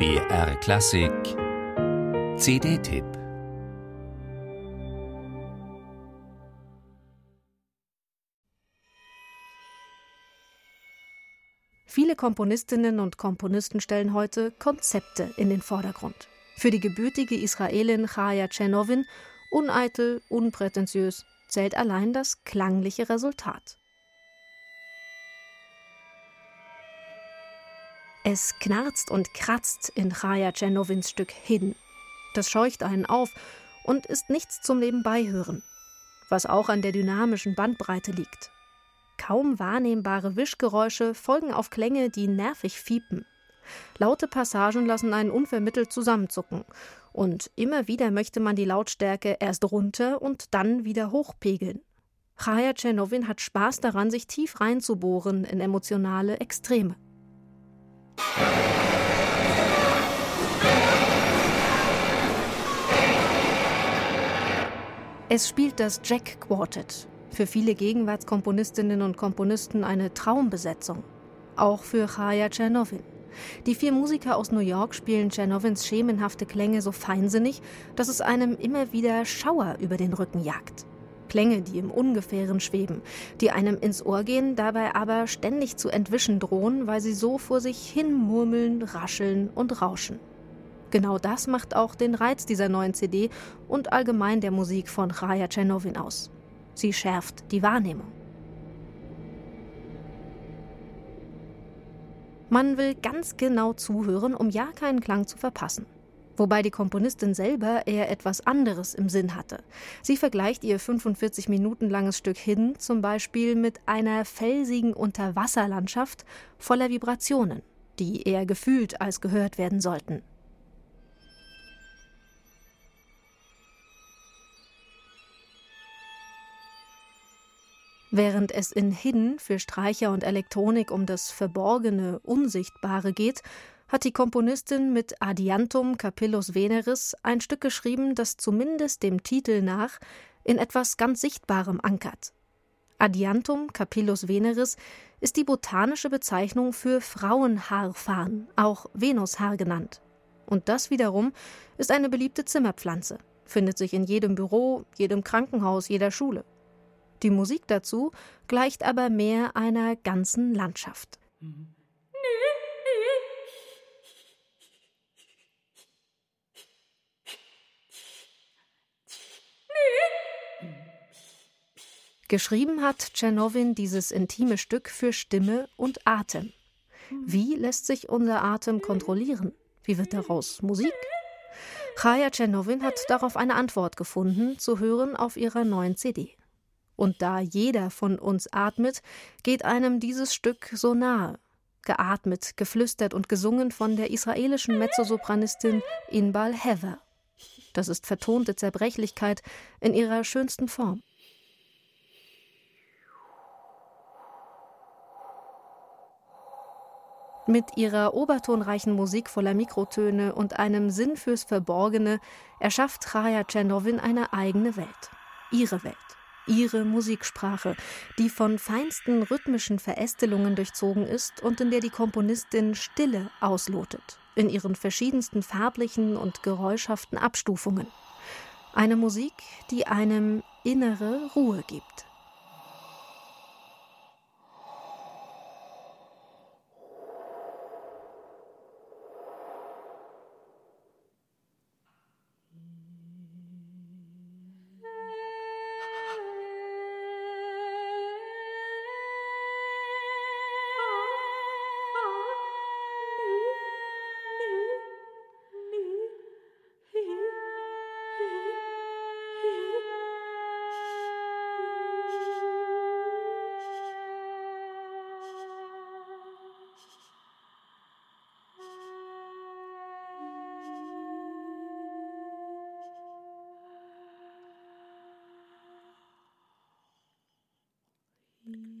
BR Klassik CD-Tipp Viele Komponistinnen und Komponisten stellen heute Konzepte in den Vordergrund. Für die gebürtige Israelin Chaya Tschernowin uneitel, unprätentiös, zählt allein das klangliche Resultat. Es knarzt und kratzt in Chaya Tschernowins Stück Hidden. Das scheucht einen auf und ist nichts zum Nebenbeihören, was auch an der dynamischen Bandbreite liegt. Kaum wahrnehmbare Wischgeräusche folgen auf Klänge, die nervig fiepen. Laute Passagen lassen einen unvermittelt zusammenzucken. Und immer wieder möchte man die Lautstärke erst runter und dann wieder hochpegeln. Chaya Tschernowin hat Spaß daran, sich tief reinzubohren in emotionale Extreme. Es spielt das Jack Quartet, für viele Gegenwartskomponistinnen und Komponisten eine Traumbesetzung. Auch für Chaya Tschernowin. Die vier Musiker aus New York spielen Tschernowins schemenhafte Klänge so feinsinnig, dass es einem immer wieder Schauer über den Rücken jagt. Klänge, die im Ungefähren schweben, die einem ins Ohr gehen, dabei aber ständig zu entwischen drohen, weil sie so vor sich hin murmeln, rascheln und rauschen. Genau das macht auch den Reiz dieser neuen CD und allgemein der Musik von Raja Tschernowin aus. Sie schärft die Wahrnehmung. Man will ganz genau zuhören, um ja keinen Klang zu verpassen wobei die Komponistin selber eher etwas anderes im Sinn hatte. Sie vergleicht ihr 45 Minuten langes Stück Hidden zum Beispiel mit einer felsigen Unterwasserlandschaft voller Vibrationen, die eher gefühlt als gehört werden sollten. Während es in Hidden für Streicher und Elektronik um das Verborgene, Unsichtbare geht, hat die Komponistin mit Adiantum Capillus Veneris ein Stück geschrieben, das zumindest dem Titel nach in etwas ganz Sichtbarem ankert. Adiantum Capillus Veneris ist die botanische Bezeichnung für Frauenhaarfarn, auch Venushaar genannt. Und das wiederum ist eine beliebte Zimmerpflanze, findet sich in jedem Büro, jedem Krankenhaus, jeder Schule. Die Musik dazu gleicht aber mehr einer ganzen Landschaft. Mhm. Geschrieben hat Tschernowin dieses intime Stück für Stimme und Atem. Wie lässt sich unser Atem kontrollieren? Wie wird daraus Musik? Chaya Tschernowin hat darauf eine Antwort gefunden, zu hören auf ihrer neuen CD. Und da jeder von uns atmet, geht einem dieses Stück so nahe. Geatmet, geflüstert und gesungen von der israelischen Mezzosopranistin Inbal Hever. Das ist vertonte Zerbrechlichkeit in ihrer schönsten Form. Mit ihrer obertonreichen Musik voller Mikrotöne und einem Sinn fürs Verborgene erschafft Chaya Tschernowin eine eigene Welt. Ihre Welt. Ihre Musiksprache, die von feinsten rhythmischen Verästelungen durchzogen ist und in der die Komponistin Stille auslotet, in ihren verschiedensten farblichen und geräuschhaften Abstufungen. Eine Musik, die einem innere Ruhe gibt. Mm.